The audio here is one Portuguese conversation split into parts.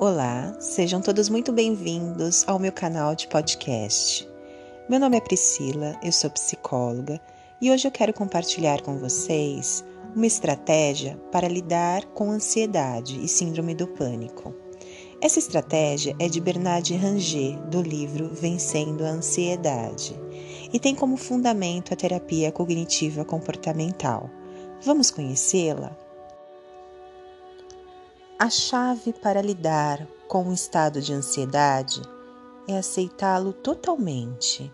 Olá, sejam todos muito bem-vindos ao meu canal de podcast. Meu nome é Priscila, eu sou psicóloga e hoje eu quero compartilhar com vocês uma estratégia para lidar com ansiedade e síndrome do pânico. Essa estratégia é de Bernard Ranger, do livro Vencendo a Ansiedade, e tem como fundamento a terapia cognitiva comportamental. Vamos conhecê-la? A chave para lidar com o estado de ansiedade é aceitá-lo totalmente.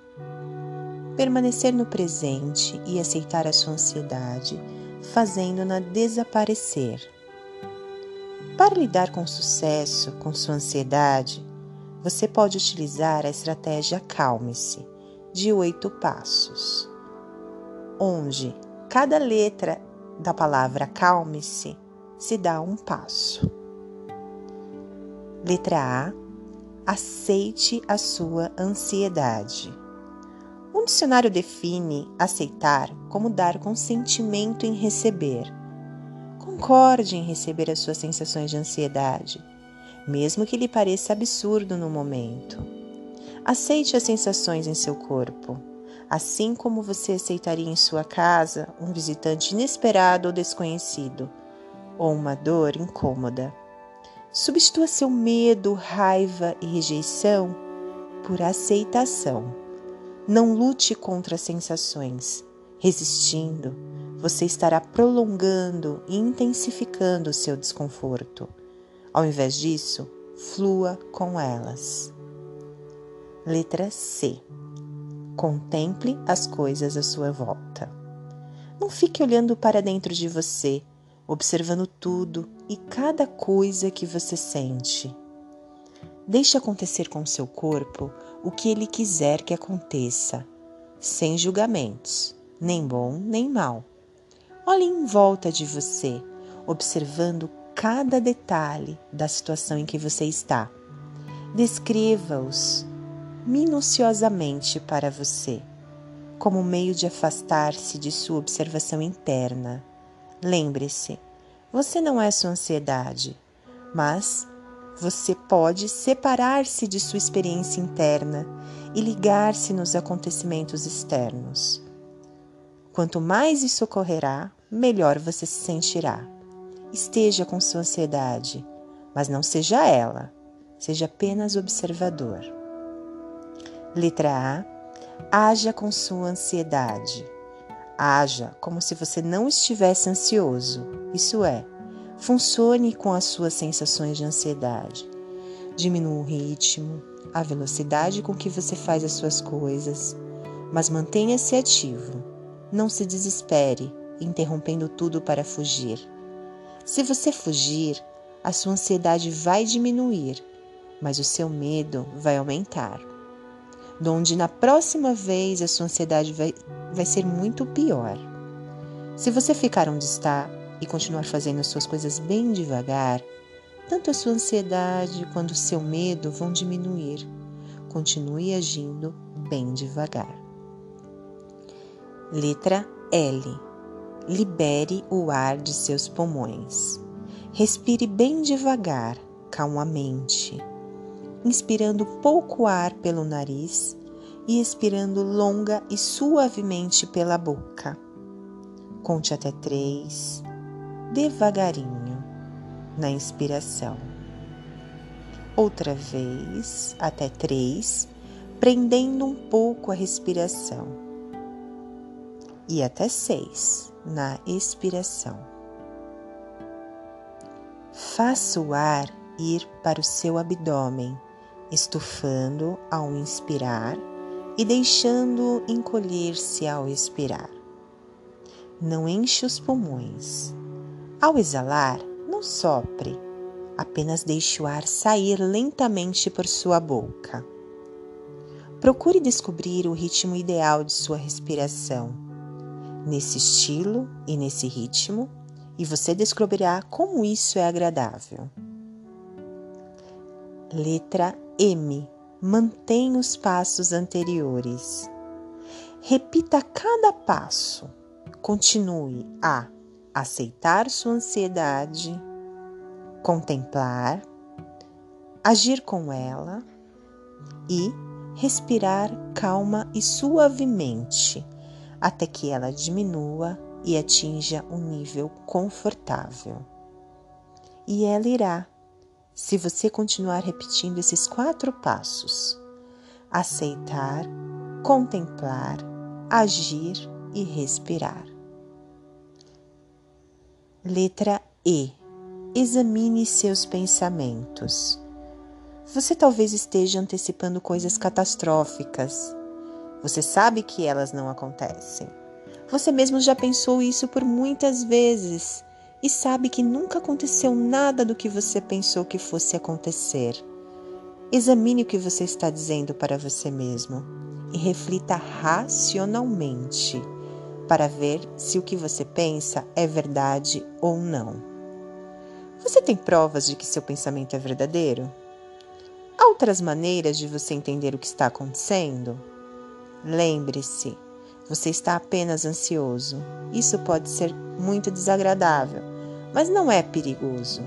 Permanecer no presente e aceitar a sua ansiedade, fazendo-na desaparecer. Para lidar com sucesso com sua ansiedade, você pode utilizar a estratégia Calme-se, de oito passos, onde cada letra da palavra calme-se se dá um passo. Letra A. Aceite a sua ansiedade. Um dicionário define aceitar como dar consentimento em receber. Concorde em receber as suas sensações de ansiedade, mesmo que lhe pareça absurdo no momento. Aceite as sensações em seu corpo, assim como você aceitaria em sua casa um visitante inesperado ou desconhecido ou uma dor incômoda. Substitua seu medo, raiva e rejeição por aceitação. Não lute contra as sensações. Resistindo, você estará prolongando e intensificando o seu desconforto. Ao invés disso, flua com elas. Letra C. Contemple as coisas à sua volta. Não fique olhando para dentro de você observando tudo e cada coisa que você sente. Deixe acontecer com seu corpo o que ele quiser que aconteça, sem julgamentos, nem bom nem mal. Olhe em volta de você, observando cada detalhe da situação em que você está. Descreva-os minuciosamente para você, como meio de afastar-se de sua observação interna Lembre-se, você não é sua ansiedade, mas você pode separar-se de sua experiência interna e ligar-se nos acontecimentos externos. Quanto mais isso ocorrerá, melhor você se sentirá. Esteja com sua ansiedade, mas não seja ela, seja apenas observador. Letra A. Haja com sua ansiedade. Haja como se você não estivesse ansioso, isso é, funcione com as suas sensações de ansiedade. Diminua o ritmo, a velocidade com que você faz as suas coisas, mas mantenha-se ativo. Não se desespere, interrompendo tudo para fugir. Se você fugir, a sua ansiedade vai diminuir, mas o seu medo vai aumentar donde na próxima vez a sua ansiedade vai, vai ser muito pior. Se você ficar onde está e continuar fazendo as suas coisas bem devagar, tanto a sua ansiedade quanto o seu medo vão diminuir. Continue agindo bem devagar. Letra L. Libere o ar de seus pulmões. Respire bem devagar, calmamente inspirando pouco ar pelo nariz e expirando longa e suavemente pela boca. Conte até três, devagarinho, na inspiração. Outra vez, até três, prendendo um pouco a respiração. E até seis, na expiração. Faça o ar ir para o seu abdômen estufando ao inspirar e deixando encolher-se ao expirar. Não enche os pulmões. Ao exalar, não sopre, apenas deixe o ar sair lentamente por sua boca. Procure descobrir o ritmo ideal de sua respiração. Nesse estilo e nesse ritmo, e você descobrirá como isso é agradável. Letra M. Mantenha os passos anteriores. Repita cada passo. Continue a aceitar sua ansiedade, contemplar, agir com ela e respirar calma e suavemente até que ela diminua e atinja um nível confortável. E ela irá, se você continuar repetindo esses quatro passos: aceitar, contemplar, agir e respirar. Letra E. Examine seus pensamentos. Você talvez esteja antecipando coisas catastróficas. Você sabe que elas não acontecem. Você mesmo já pensou isso por muitas vezes e sabe que nunca aconteceu nada do que você pensou que fosse acontecer. Examine o que você está dizendo para você mesmo e reflita racionalmente para ver se o que você pensa é verdade ou não. Você tem provas de que seu pensamento é verdadeiro? Há outras maneiras de você entender o que está acontecendo? Lembre-se, você está apenas ansioso. Isso pode ser muito desagradável, mas não é perigoso.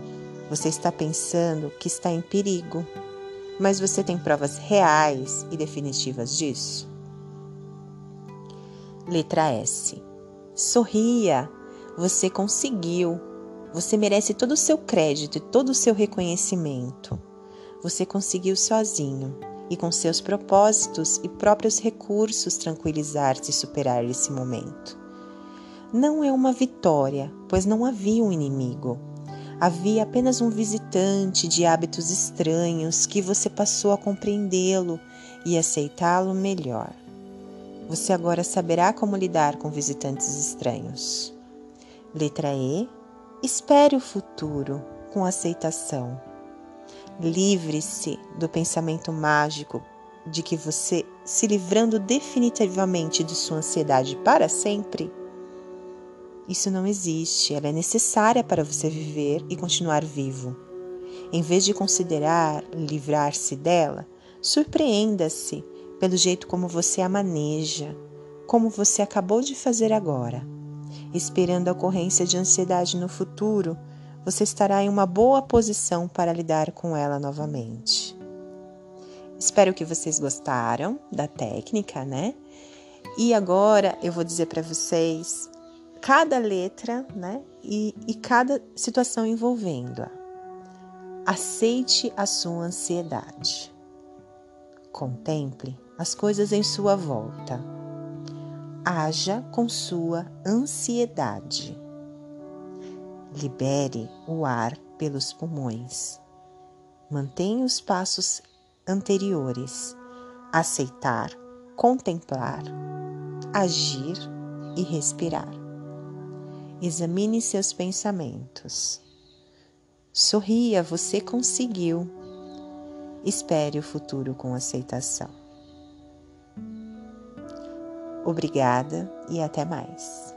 Você está pensando que está em perigo, mas você tem provas reais e definitivas disso? Letra S. Sorria, você conseguiu. Você merece todo o seu crédito e todo o seu reconhecimento. Você conseguiu sozinho e com seus propósitos e próprios recursos tranquilizar-se e superar esse momento. Não é uma vitória, pois não havia um inimigo. Havia apenas um visitante de hábitos estranhos que você passou a compreendê-lo e aceitá-lo melhor. Você agora saberá como lidar com visitantes estranhos. Letra E. Espere o futuro com aceitação. Livre-se do pensamento mágico de que você, se livrando definitivamente de sua ansiedade para sempre, isso não existe, ela é necessária para você viver e continuar vivo. Em vez de considerar livrar-se dela, surpreenda-se pelo jeito como você a maneja, como você acabou de fazer agora. Esperando a ocorrência de ansiedade no futuro, você estará em uma boa posição para lidar com ela novamente. Espero que vocês gostaram da técnica, né? E agora eu vou dizer para vocês cada letra, né? E, e cada situação envolvendo-a. Aceite a sua ansiedade. Contemple as coisas em sua volta. Haja com sua ansiedade. Libere o ar pelos pulmões. Mantenha os passos anteriores. Aceitar, contemplar, agir e respirar. Examine seus pensamentos. Sorria, você conseguiu. Espere o futuro com aceitação. Obrigada e até mais.